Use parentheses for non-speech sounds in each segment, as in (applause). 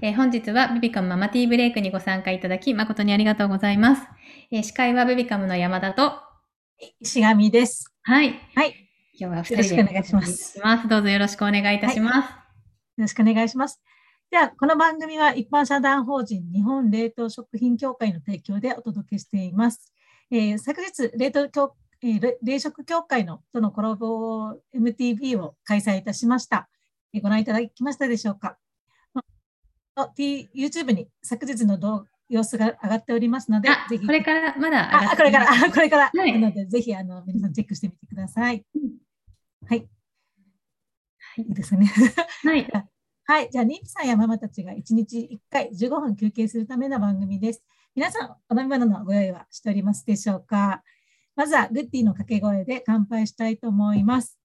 えー本日はベビカムママティーブレイクにご参加いただき誠にありがとうございます。えー司会はベビカムの山田と、石上です。はい。はい。今日は二人でよろしくお願いしますどうぞよろしくお願いいたします。よろしくお願いします。では、この番組は一般社団法人日本冷凍食品協会の提供でお届けしています。えー昨日、冷凍協えーれ冷食協会のとのコラボ MTV を開催いたしました。えーご覧いただきましたでしょうか？あ T- ?YouTube に昨日の動様子が上がっておりますのであ、、ぜひ。これからまだあ、これから、あこれから。はいなので、ぜひ、あの、皆さんチェックしてみてください。はい。いいですね。はい。(laughs) はい。じゃあ、妊婦さんやママたちが1日1回15分休憩するための番組です。皆さん、お飲み物のご用意はしておりますでしょうか？まずは、グッディの掛け声で乾杯したいと思います。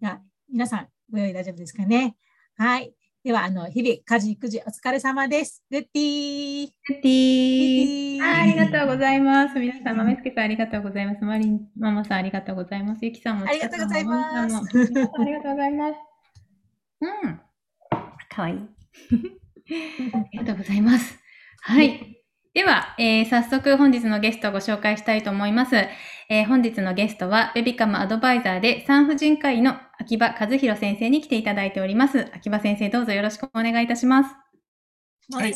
じゃあ、皆さん、ご用意大丈夫ですかね？はい。では、あの、日々、家事、育児、お疲れ様です。グッディー。グッディー。あありがとうございます。皆さん、豆助さんありがとうございます。マリンママさんありがとうございます。ゆきさんも。ありがとうございますありがとうございます。うん。かわいい。ありがとうございます。はい。では、えー早速本日のゲストをご紹介したいと思います。えー本日のゲストは、ベビカムアドバイザーで産婦人科医の秋葉和弘先生に来ていただいております。秋葉先生、どうぞよろしくお願いいたします。はい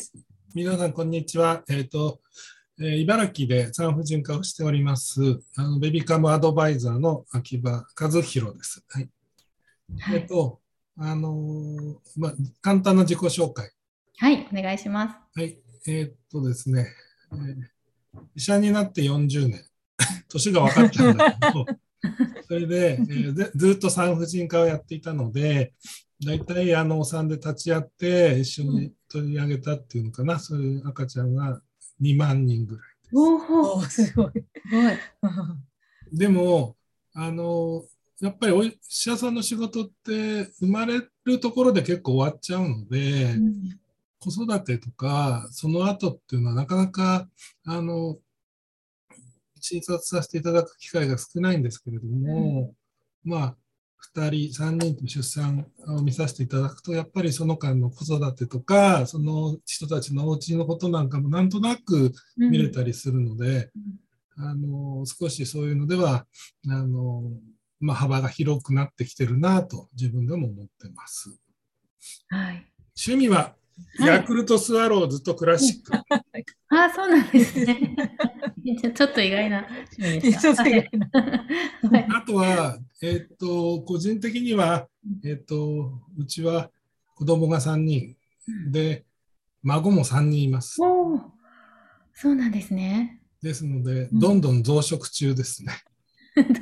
皆さん、こんにちは。えっ、と、えー茨城で産婦人科をしております、あのベビカムアドバイザーの秋葉和弘です。はい。えっ、と、あのーまあ、簡単な自己紹介。はい、お願いします。はい。えっ、とですね、えー医者になって40年、(laughs) 年が分かったんだけど、それで,、えずっと産婦人科をやっていたので、大体あのお産で立ち会って一緒に取り上げたっていうのかな、そういう赤ちゃんが2万人ぐらい。おおーすごい。すごい。(laughs) でも、あの、やっぱりお医者さんの仕事って生まれるところで結構終わっちゃうので、子育てとか、その後っていうのはなかなか、あの、診察させていただく機会が少ないんですけれども、まあ、2人、3人と出産を見させていただくと、やっぱりその間の子育てとか、その人たちのお家のことなんかもなんとなく見れたりするので、あの少しそういうのではあの、まあ、幅が広くなってきてるなと自分でも思ってます。はい。趣味ははいヤクルトスワローズとクラシック。あ (laughs) あ、そうなんですね。(laughs) ちょっと意外な (laughs) あとは、えっと個人的には、えっとうちは子供が3人で孫も3人います。そうなんですね。ですのでうんどんどん増殖中ですね。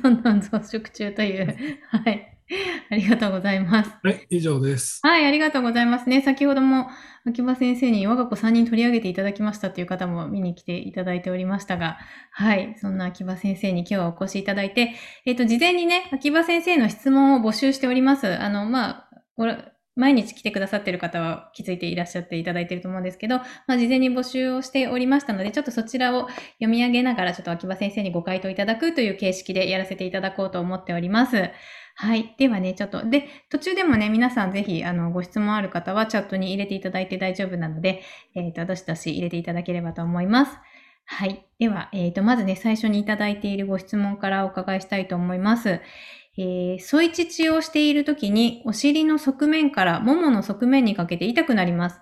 どんどん増殖中という。はい。(laughs) ありがとうございます。はい、以上です。はい、ありがとうございますね。先ほども秋葉先生に我が子3人取り上げていただきましたという方も見に来ていただいておりましたが、はい、そんな秋葉先生に今日はお越しいただいて、えっ、と、事前にね、秋葉先生の質問を募集しております。あの、まあ、毎日来てくださっている方は気づいていらっしゃっていただいていると思うんですけど、まあ、事前に募集をしておりましたので、ちょっとそちらを読み上げながら、ちょっと秋葉先生にご回答いただくという形式でやらせていただこうと思っております。はい。ではね、ちょっと、で、途中でもね、皆さんぜひ、あの、ご質問ある方はチャットに入れていただいて大丈夫なので、えっ、と、どしどし入れていただければと思います。はい。では、えっ、と、まずね、最初にいただいているご質問からお伺いしたいと思います。えー、添い乳をしているときに、お尻の側面からももの側面にかけて痛くなります。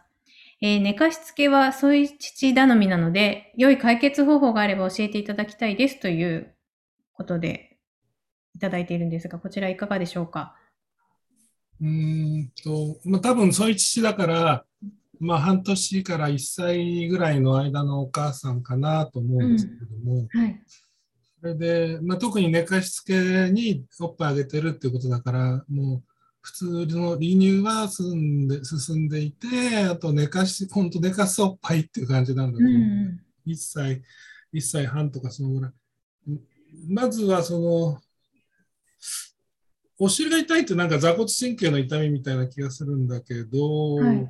えー寝かしつけは添い乳頼みなので、良い解決方法があれば教えていただきたいですということでいただいているんですが、こちらいかがでしょうか？うーんと、まあ、多分そういう父だから、まあ、半年から1歳ぐらいの間のお母さんかなと思うんですけれども、はい。それで、まあ、特に寝かしつけにおっぱいあげてるっていうことだから、もう普通の離乳は進んで進んでいて、あと寝かし、本当寝かすおっぱいっていう感じなんだとう思う。ん1歳、1歳半とかそのぐらい。まずはその、お尻が痛いってなんか座骨神経の痛みみたいな気がするんだけど、はい。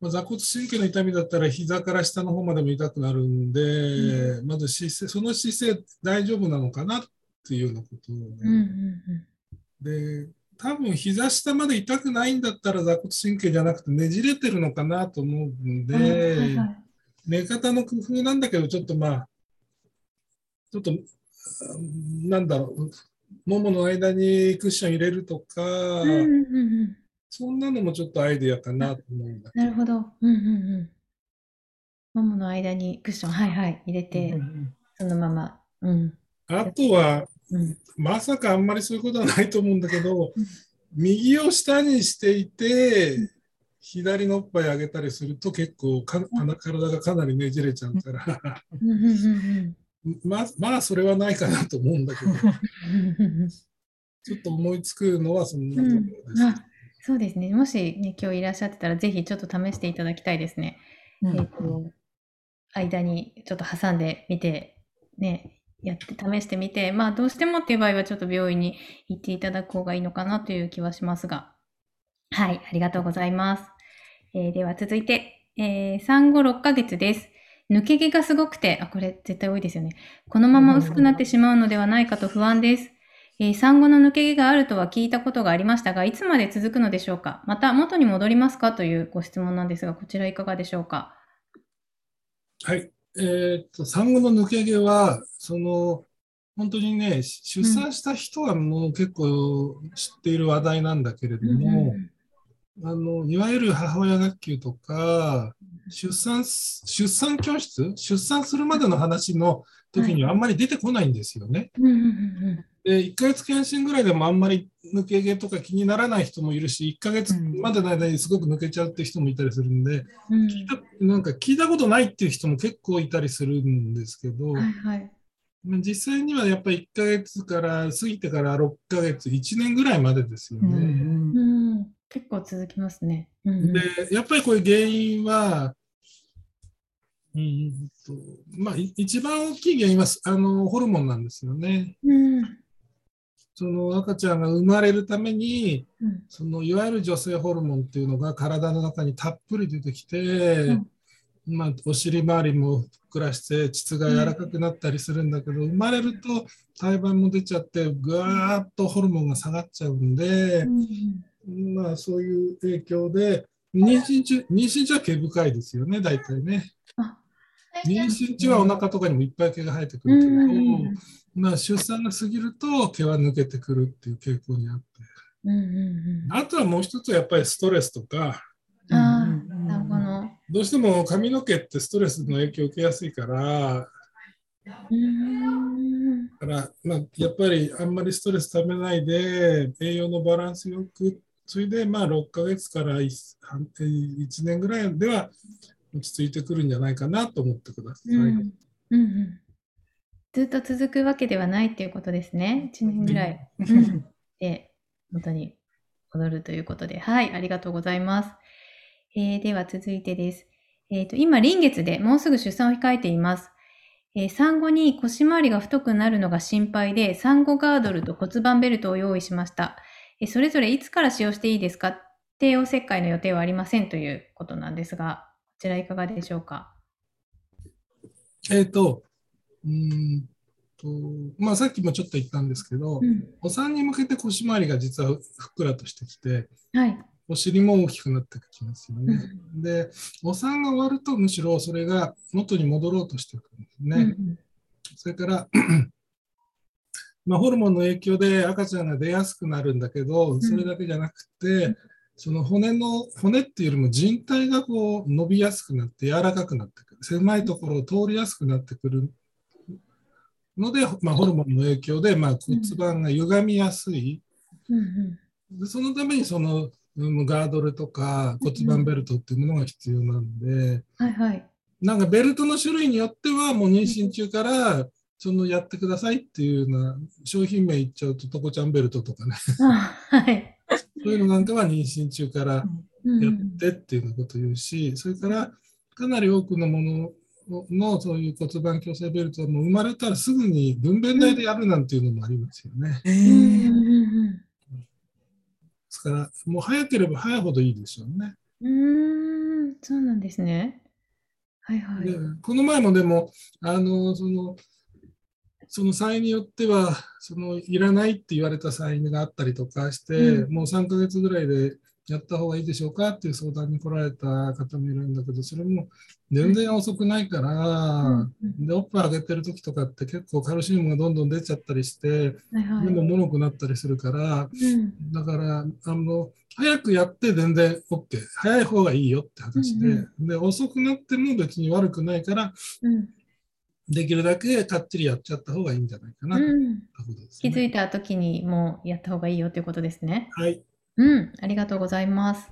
まあ、座骨神経の痛みだったら膝から下の方までも痛くなるんで、まず姿勢、その姿勢大丈夫なのかなっていうようなことをね、うんうんうん。で、多分膝下まで痛くないんだったら座骨神経じゃなくてねじれてるのかなと思うんで、はいはい。寝方の工夫なんだけど、ちょっとまあ、ちょっと、なんだろう、ももの間にクッション入れるとか、うんうんうんそんなのもちょっとアイデアかなと思うんだけど。なるほど。うんうんうん。ももの間にクッション、はいはい、入れて、そのまま。うん。あとは、うん。まさかあんまりそういうことはないと思うんだけどうん、右を下にしていて、左のおっぱい上げたりすると結構か体がかなりねじれちゃうから、うんうんうんまあ、まあそれはないかなと思うんだけど、うんちょっと思いつくのはそんなところうんです。あそうですね。もし、ね、今日いらっしゃってたら、ぜひちょっと試していただきたいですね。うんえっと、間にちょっと挟んでみて、ね、やって試してみて、まあどうしてもっていう場合はちょっと病院に行っていただく方がいいのかなという気はしますが。はい、ありがとうございます。えーでは続いて、えー産後6ヶ月です。抜け毛がすごくて、あ、これ絶対多いですよね。このまま薄くなってしまうのではないかと不安です。えー産後の抜け毛があるとは聞いたことがありましたが、いつまで続くのでしょうか？また元に戻りますか？というご質問なんですが、こちらいかがでしょうか？はい。えーっと、産後の抜け毛は、その、本当にね、出産した人はもう結構知っている話題なんだけれども、あの、いわゆる母親学級とか、出産す、出産教室？出産するまでの話の時にはあんまり出てこないんですよね。で、1ヶ月検診ぐらいでもあんまり抜け毛とか気にならない人もいるし、1ヶ月までの間にすごく抜けちゃうって人もいたりするんで、うん聞いたなんか聞いたことないっていう人も結構いたりするんですけど、はいはい。まあ実際にはやっぱり1ヶ月から過ぎてから6ヶ月、1年ぐらいまでですよね。んうん、結構続きますね。うんうん。で、やっぱりこれ原因は、うーんとまあ、い一番大きい原因はあのホルモンなんですよね。うん。その赤ちゃんが生まれるために、うん。そのいわゆる女性ホルモンっていうのが体の中にたっぷり出てきて、まあ、お尻周りもふっくらして膣が柔らかくなったりするんだけど、生まれると胎盤も出ちゃってぐわーっとホルモンが下がっちゃうんで、まあ、そういう影響で妊娠中妊娠中は毛深いですよね大体ね。あ妊娠中はお腹とかにもいっぱい毛が生えてくるけど、まあ、出産が過ぎると毛は抜けてくるっていう傾向にあって。うんうんあとはもう一つはやっぱりストレスとか、ど。どうしても髪の毛ってストレスの影響を受けやすいから、うんだからまあ、やっぱりあんまりストレスためないで、栄養のバランスよく、それでまあ6ヶ月から 1, 半1年ぐらいでは落ち着いてくるんじゃないかなと思ってください。うんうんうんずっと続くわけではないっていうことですね。1年ぐらい。うん (laughs) で、本当に戻るということで、はい、ありがとうございます。えーでは続いてです。えっ、と、今、臨月でもうすぐ出産を控えています。えー産後に腰回りが太くなるのが心配で、産後ガードルと骨盤ベルトを用意しました。えーそれぞれいつから使用していいですか？帝王切開の予定はありませんということなんですが、こちらいかがでしょうか？えっ、と、うーんと、まあさっきもちょっと言ったんですけど、うんお産に向けて腰回りが実はふっくらとしてきて、はい。お尻も大きくなってきますよね。で、お産が終わるとむしろそれが元に戻ろうとしてくるんですね。うんそれから、まあ、ホルモンの影響で赤ちゃんが出やすくなるんだけど、それだけじゃなくて、その骨の、骨っていうよりも人体がこう伸びやすくなって柔らかくなってくる。狭いところを通りやすくなってくるので、まあ、ホルモンの影響で、まあ、骨盤が歪みやすい。うんうんでそのためにその、うんガードルとか骨盤ベルトっていうものが必要なんで、はいはい。なんかベルトの種類によってはもう妊娠中からそのやってくださいっていうような商品名言っちゃうとトコちゃんベルトとかね、(laughs) あはい。そういうのなんかは妊娠中からうんやってっていうようなことを言うし、それからかなり多くのもののそういう骨盤矯正ベルトはもう生まれたらすぐに分娩台でやるなんていうのもありますよね。ですからもう早ければ早いほどいいでしょうね。うん。うーん、そうなんですね。はいはい。でこの前もでもあのそのそのサインによっては、そのいらないって言われたサインがあったりとかして、うん、もう3ヶ月ぐらいでやった方がいいでしょうかっていう相談に来られた方もいるんだけど、それも全然遅くないから、うん、でおっぱいあげてる時とかって結構カルシウムがどんどん出ちゃったりして、目ももろくなったりするから、うん、だからあの早くやって全然 OK 早い方がいいよって話でうんうん、で遅くなっても別に悪くないから、できるだけかっちりやっちゃった方がいいんじゃないかな、うんね、気づいた時にもうやった方がいいよということですね。はい。うん、ありがとうございます。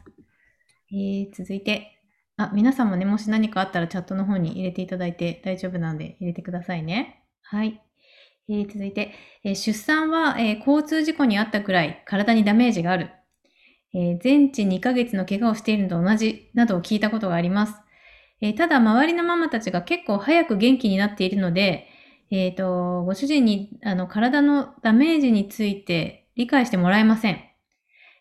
えー、続いて、あ、皆さんもね、もし何かあったらチャットの方に入れていただいて大丈夫なんで入れてくださいね。はい。えー、続いて、えー、出産は、え交通事故にあったくらい体にダメージがある。え全治2ヶ月の怪我をしているのと同じなどを聞いたことがあります。えただ、周りのママたちが結構早く元気になっているので、えっ、と、ご主人にあの体のダメージについて理解してもらえません。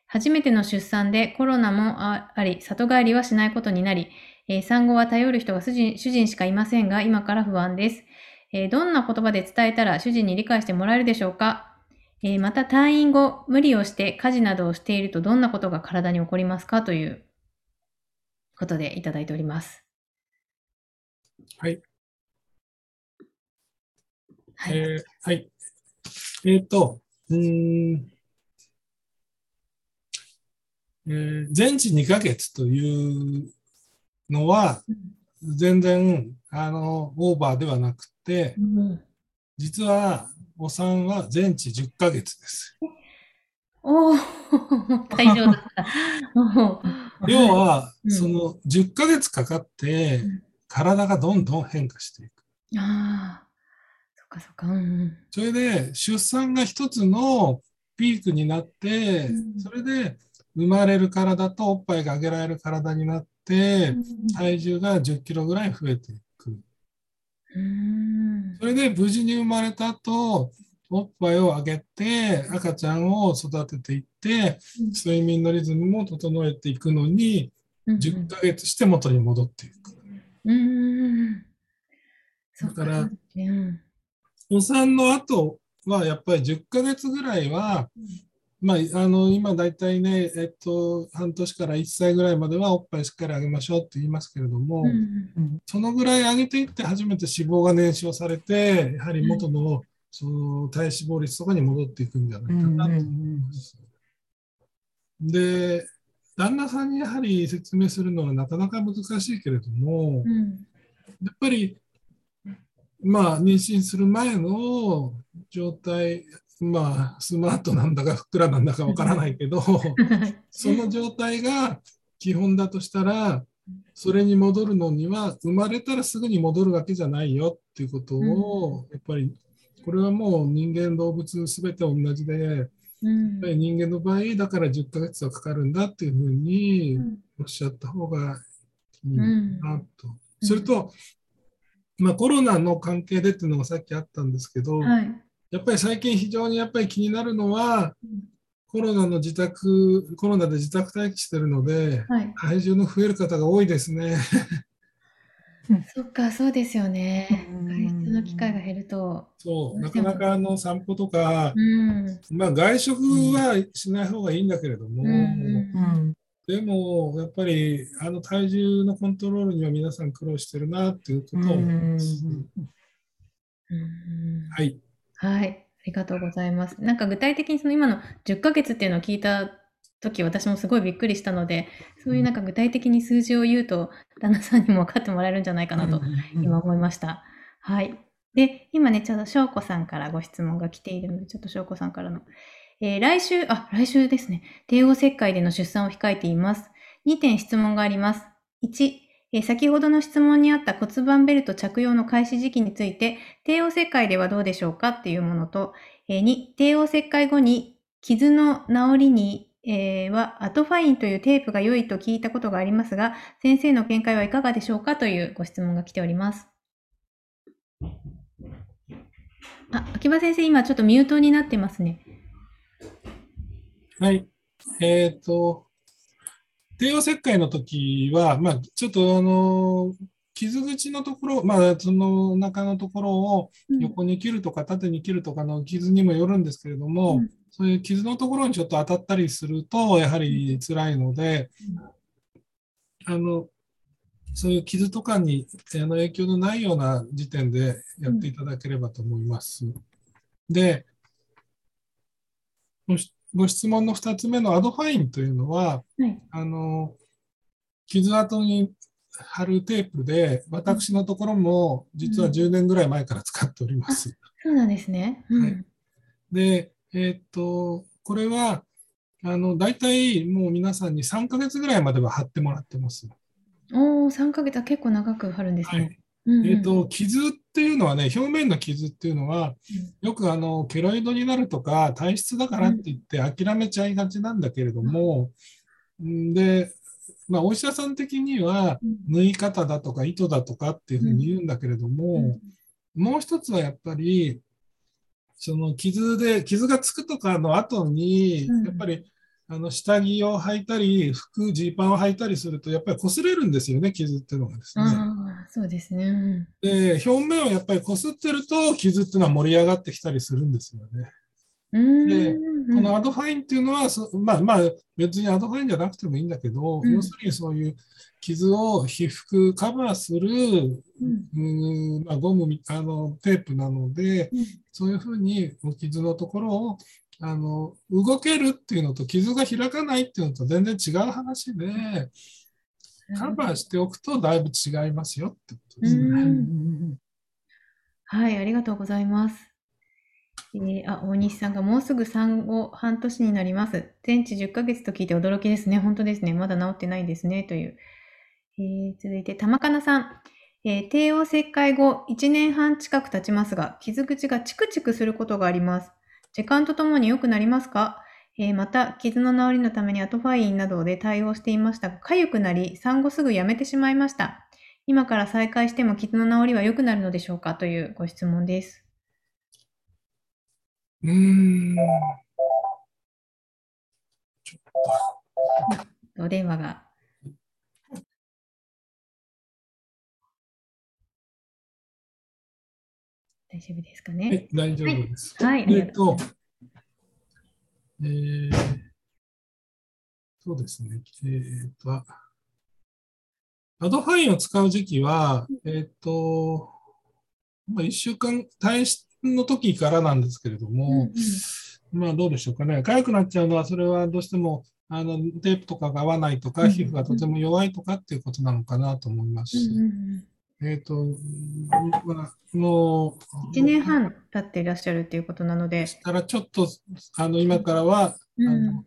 初めての出産でコロナもあり、里帰りはしないことになり、えー、産後は頼る人が主人主人しかいませんが、今から不安です、えー、どんな言葉で伝えたら主人に理解してもらえるでしょうか、えー、また退院後、無理をして家事などをしているとどんなことが体に起こりますか？ということでいただいております。はい。はい。えー、はい。えっ、と、うん、えー、全治2ヶ月というのは、全然、あの、オーバーではなくて、実は、お産は全治10ヶ月です。おお、(laughs) 大丈夫だった。(laughs) 要は、その10ヶ月かかって、体がどんどん変化していく。ああ、そっかそっか。うん、それで、出産が一つのピークになって、それで、生まれる体とおっぱいがあげられる体になって、体重が10キロぐらい増えていく。それで無事に生まれた後、おっぱいをあげて赤ちゃんを育てていって、睡眠のリズムも整えていくのに、10ヶ月して元に戻っていく。だから、お産の後はやっぱり10ヶ月ぐらいはまあ、あの今大体ね、えっと、半年から1歳ぐらいまではおっぱいしっかりあげましょうって言いますけれども、うん、そのぐらい上げていって初めて脂肪が燃焼されて、やはり元のその体脂肪率とかに戻っていくん。じゃないかなと思います。で、旦那さんにやはり説明するのはなかなか難しいけれども、うん、やっぱりまあ、妊娠する前の状態まあ、スマートなんだかふっくらなんだかわからないけど、(laughs) その状態が基本だとしたら、それに戻るのには、生まれたらすぐに戻るわけじゃないよっていうことを、やっぱり、これはもう人間、動物すべて同じで、やっぱり人間の場合、だから10ヶ月はかかるんだっていうふうにおっしゃった方がいいなと。それと、まあ、コロナの関係でっていうのがさっきあったんですけど、はい。やっぱり最近非常にやっぱり気になるのは、コロナの自宅、コロナで自宅待機してるので、はい、体重の増える方が多いですね。そっか、そうですよね。外出の機会が減ると。そう、なかなかあの散歩とか、うん、まあ外食はしない方がいいんだけれども、うん、でもやっぱりあの体重のコントロールには皆さん苦労してるなっていうことを思います。はい。はい。ありがとうございます。なんか具体的にその今の10ヶ月っていうのを聞いた時、私もすごいびっくりしたので、そういうなんか具体的に数字を言うと、旦那さんにも分かってもらえるんじゃないかなと今思いました。はい。で、今ね、ちょうど翔子さんからご質問が来ているので、ちょっと翔子さんからの。えー、来週、あ、来週ですね。帝王切開での出産を控えています。2点質問があります。1、え先ほどの質問にあった骨盤ベルト着用の開始時期について、帝王切開ではどうでしょうかっていうものと、え2、帝王切開後に傷の治りに、えー、はアトファインというテープが良いと聞いたことがありますが、先生の見解はいかがでしょうかというご質問が来ております。あ、秋葉先生、今ちょっとミュートになってますね。はい。えっ、ー、と、帝王切開の時は、まあ、ちょっとあの、傷口のところ、まあ、その中のところをうん横に切るとか縦に切るとかの傷にもよるんですけれども、うんそういう傷のところにちょっと当たったりすると、やはり辛いので、あの、そういう傷とかにあの影響のないような時点でやっていただければと思います。で、ご質問の2つ目のアドファインというのは、はい。あの、傷跡に貼るテープで、私のところも実は10年ぐらい前から使っております。そうなんですね。うんはいで、えーっと、これは、あの、大体もう皆さんに3ヶ月ぐらいまでは貼ってもらってます。おお、3ヶ月は結構長く貼るんですね。はい。うんうんえーっと、傷っていうのはね、表面の傷っていうのは、よくあの、ケロイドになるとか、体質だからって言って諦めちゃいがちなんだけれども、んで、まあ、お医者さん的には、うん縫い方だとか糸だとかっていうふうに言うんだけれども、もう一つはやっぱり、その傷で、傷がつくとかの後にうん、やっぱり、あの下着を履いたり、服、ジーパンを履いたりすると、やっぱり擦れるんですよね、傷っていうのがですね。そうですね。うんで、表面をやっぱり擦ってると、傷っていうのは盛り上がってきたりするんですよね。でうん。このアドファインっていうのは、そまあまあ、別にアドファインじゃなくてもいいんだけど、うん。要するにそういう傷を被覆、カバーする、うん。まあ、ゴムみ、あの、テープなので、うん。そういうふうにお傷のところを、あの、動けるっていうのと傷が開かないっていうのと全然違う話で、カバーしておくとだいぶ違いますよってことですね。はい、ありがとうございます。えーあ、大西さんがもうすぐ産後半年になります。全治10ヶ月と聞いて驚きですね。本当ですね。まだ治ってないですね。という。えー続いて、玉かなさん。えー帝王切開後1年半近く経ちますが、傷口がチクチクすることがあります。時間とともに良くなりますか？えーまた、傷の治りのためにアトファインなどで対応していましたが、痒くなり、産後すぐやめてしまいました。今から再開しても傷の治りは良くなるのでしょうか？というご質問です。うーん。ちょっとお電話が。大丈夫ですかはね。い、大丈夫です。はい、えっとえーそうですね。えっと、アドファインを使う時期は、えっと、まあ、1週間、退室の時からなんですけれども、まあどうでしょうかね。痒くなっちゃうのは、それはどうしても、あの、テープとかが合わないとか、うん皮膚がとても弱いとかっていうことなのかなと思います。うんうんうんえっと、まあ、もう、1年半経っていらっしゃるっていうことなので、したらちょっと、あの、今からは、うんあの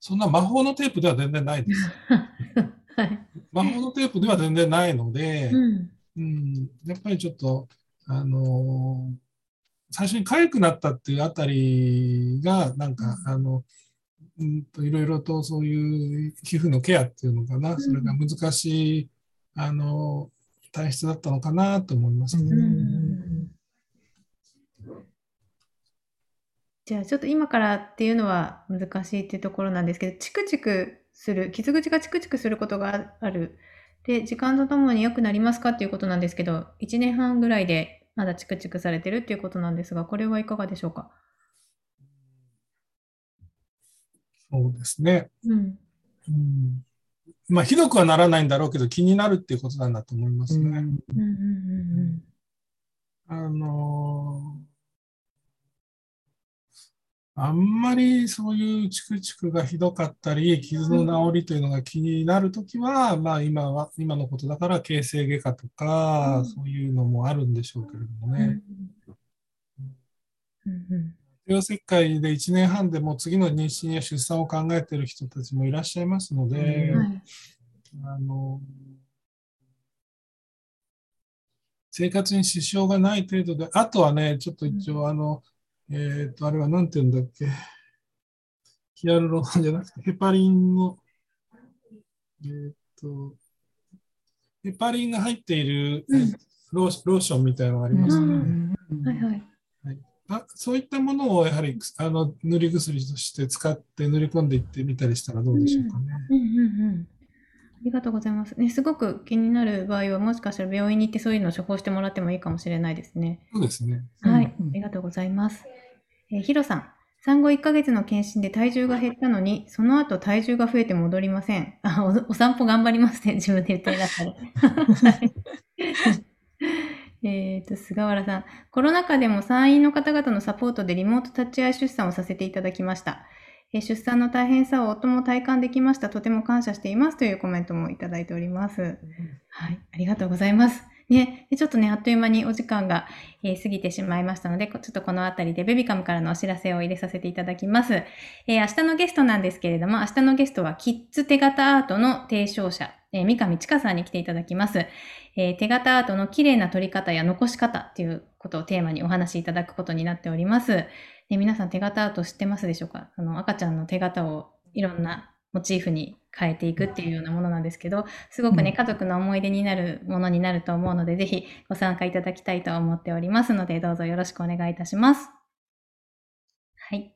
そんな魔法のテープでは全然ないです。(laughs) はい。魔法のテープでは全然ないので、うんうん、やっぱりちょっと、あのー最初に痒くなったっていうあたりが、なんか、あの、うんと、いろいろとそういう皮膚のケアっていうのかな、んそれが難しい、あの、体質だったのかなと思いますね。じゃあちょっと今からっていうのは難しいっていうところなんですけど、チクチクする、傷口がチクチクすることがある。で、時間とともに良くなりますかっていうことなんですけど、1年半ぐらいでまだチクチクされてるっていうことなんですが、これはいかがでしょうか？そうですね。うん。うんまあ、ひどくはならないんだろうけど、気になるっていうことなんだと思いますね。うんうんうんあのーあんまりそういうチクチクがひどかったり、傷の治りというのが気になるときは、まあ今は、今のことだから形成外科とか、うんそういうのもあるんでしょうけれどもうん。ね。うんうん帝王切開で1年半でもう次の妊娠や出産を考えている人たちもいらっしゃいますので、うんはい。あの、生活に支障がない程度で、あとはね、ちょっと一応、あの、えっ、と、あれは何て言うんだっけ、ヒアルロンじゃなくて、ヘパリンの、えっ、と、ヘパリンが入っている、うんローローションみたいなのがありますね。はいはい。あそういったものをやはりあの塗り薬として使って塗り込んでいってみたりしたらどうでしょうかね。うんうんうん。ありがとうございます。ね、すごく気になる場合は、もしかしたら病院に行ってそういうのを処方してもらってもいいかもしれないですね。そうですね。はい、ありがとうございます。えー、ヒロさん、産後1ヶ月の検診で体重が減ったのに、その後体重が増えて戻りません。あ、おお散歩頑張りますね。自分で言っていらっしゃる。(laughs) はい (laughs) えっと、菅原さん、コロナ禍でも産院の方々のサポートでリモート立ち会い出産をさせていただきました。えー出産の大変さを夫も体感できました。とても感謝しています。というコメントもいただいております。はい、ありがとうございます。ね、ちょっとね、あっという間にお時間が、えー過ぎてしまいましたので、ちょっとこのあたりでベビカムからのお知らせを入れさせていただきます。えー明日のゲストなんですけれども、明日のゲストはキッズ手形アートの提唱者、えー三上千佳さんに来ていただきます。えー手形アートの綺麗な撮り方や残し方っていうことをテーマにお話しいただくことになっております。で皆さん手形アート知ってますでしょうか？あの赤ちゃんの手形をいろんなモチーフに変えていくっていうようなものなんですけど、すごくね、うん家族の思い出になるものになると思うので、ぜひご参加いただきたいと思っておりますので、どうぞよろしくお願いいたします。はい。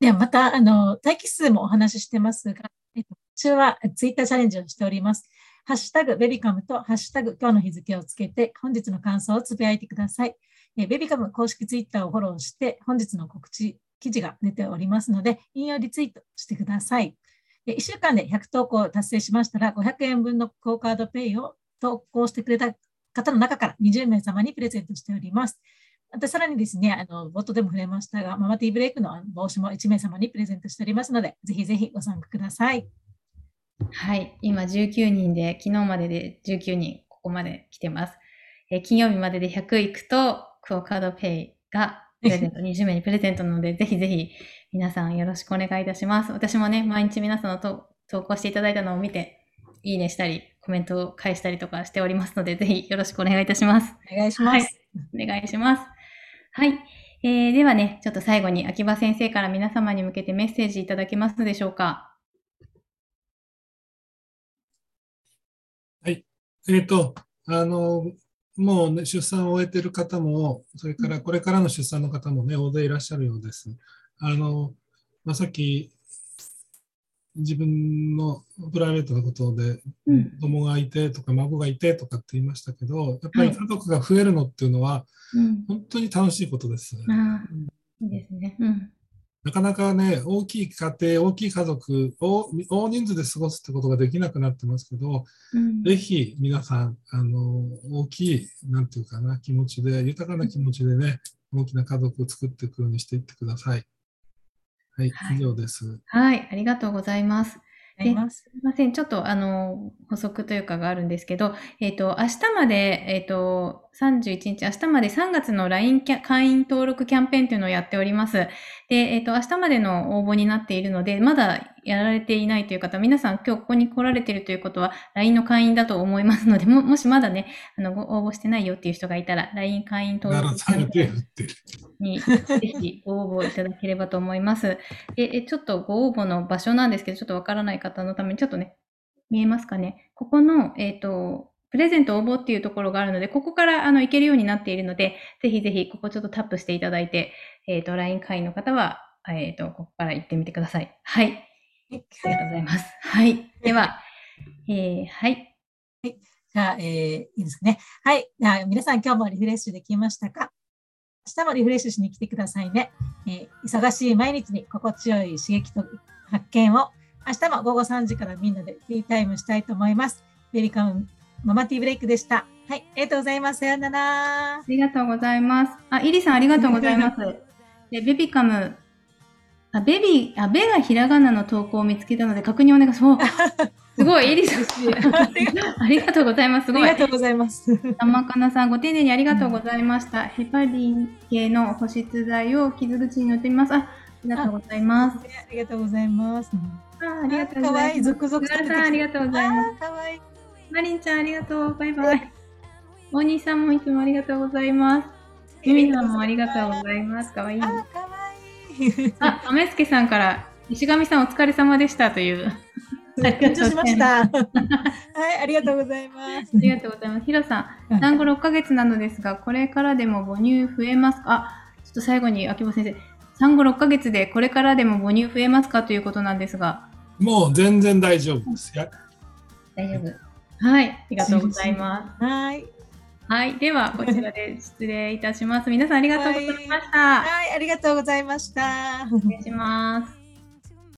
ではまた、あの、待機数もお話ししてますが、えっと、今週はツイッターチャレンジをしております。ハッシュタグベビカムとハッシュタグ今日の日付をつけて、本日の感想をつぶやいてください。えベビカム公式ツイッターをフォローして、本日の告知、記事が出ておりますので、引用リツイートしてください。1週間で100投稿達成しましたら、500円分のクオカードペイを投稿してくれた方の中から20名様にプレゼントしております。またさらにですね、あの、冒頭でも触れましたが、ママティーブレイクの帽子も1名様にプレゼントしておりますので、ぜひぜひご参加ください。はい。今19人で、昨日までで19人、ここまで来てます。え金曜日までで100いくと、クオカードペイが (laughs) プレゼント、20名にプレゼントなので、ぜひぜひ皆さんよろしくお願いいたします。私もね、毎日皆さんのと投稿していただいたのを見て、いいねしたり、コメントを返したりとかしておりますので、ぜひよろしくお願いいたします。お願いします。お願いします。はい。えー、ではね、ちょっと最後に秋葉先生から皆様に向けてメッセージいただけますでしょうか。えっ、と、あの、もう、ね、出産を終えている方も、それからこれからの出産の方もね、大勢いらっしゃるようです。あの、まあ、さっき、自分のプライベートなことで、うん子供がいてとか孫がいてとかって言いましたけど、やっぱりはい家族が増えるのっていうのは、うん。本当に楽しいことです。ああ、いいですね。うん。なかなかね、大きい家庭、大きい家族を大人数で過ごすってことができなくなってますけど、うんぜひ皆さん、あの、大きい、なんていうかな、気持ちで、豊かな気持ちでね、大きな家族を作っていくようにしていってください。はい、はい以上です。はい、ありがとうございます。す。すみません。ちょっと、あの、補足というかがあるんですけど、えっ、と、明日まで、えっ、と、31日、明日まで3月の LINE 会員登録キャンペーンというのをやっております。で、えっ、と、明日までの応募になっているので、まだやられていないという方、皆さん今日ここに来られているということは、LINE の会員だと思いますので、も、もしまだね、あの、ご応募してないよっていう人がいたら、LINE 会員登録。にぜひご応募いただければと思います。で、えちょっとご応募の場所なんですけど、ちょっとわからない方のために、ちょっとね、見えますかね。ここの、えっ、と、プレゼント応募っていうところがあるので、ここからあの行けるようになっているので、ぜひぜひここちょっとタップしていただいて、えっ、と、LINE 会員の方は、えっ、と、ここから行ってみてください。はい。ありがとうございます。はい。では、えー、はい。じゃあ、えーいいですかね。はい。じゃあ皆さん今日もリフレッシュできましたか？明日もリフレッシュしに来てくださいね。えー忙しい毎日に心地よい刺激と発見を明日も午後3時からみんなでティータイムしたいと思います。ベリカムママティーブレイクでした。はい。ありがとうございます。さようならあ。りがとうございます。あ、イリさんありがとうございます。(laughs) で、ベビカム、あ、ベビー、あ、ベがひらがなの投稿を見つけたので確認お願いします。お (laughs) すごい、イリさん。(laughs) ありがとうございます。すごいありが。とうございます。玉かなさん、ご丁寧にありがとうございました。ヘパリン系の保湿剤を傷口に塗ってみます。あ、ありがとうございます。ありがとうございます。あ、ありがとうごかわいい、ざいます。続々と出てきてさん、ありがとうございます。かわいい。マリンちゃん、ありがとう。バイバイ。お兄さんもいつもありがとうございます。ユミさんもありがとうございます。かわいい。あー、かわいい。あ、アメスケさんから、石上さんお疲れ様でしたという。緊張しました。(laughs) はい、ありがとうございます。ありがとうございます。ヒロさん、うん産後6ヶ月なのですが、これからでも母乳増えますか？あ、ちょっと最後に秋葉先生、産後6ヶ月でこれからでも母乳増えますか？ということなんですが、もう全然大丈夫です。や大丈夫。はい、ありがとうございます。はい。はい、ではこちらで失礼いたします。皆さんありがとうございました。はい、ありがとうございました。失礼します。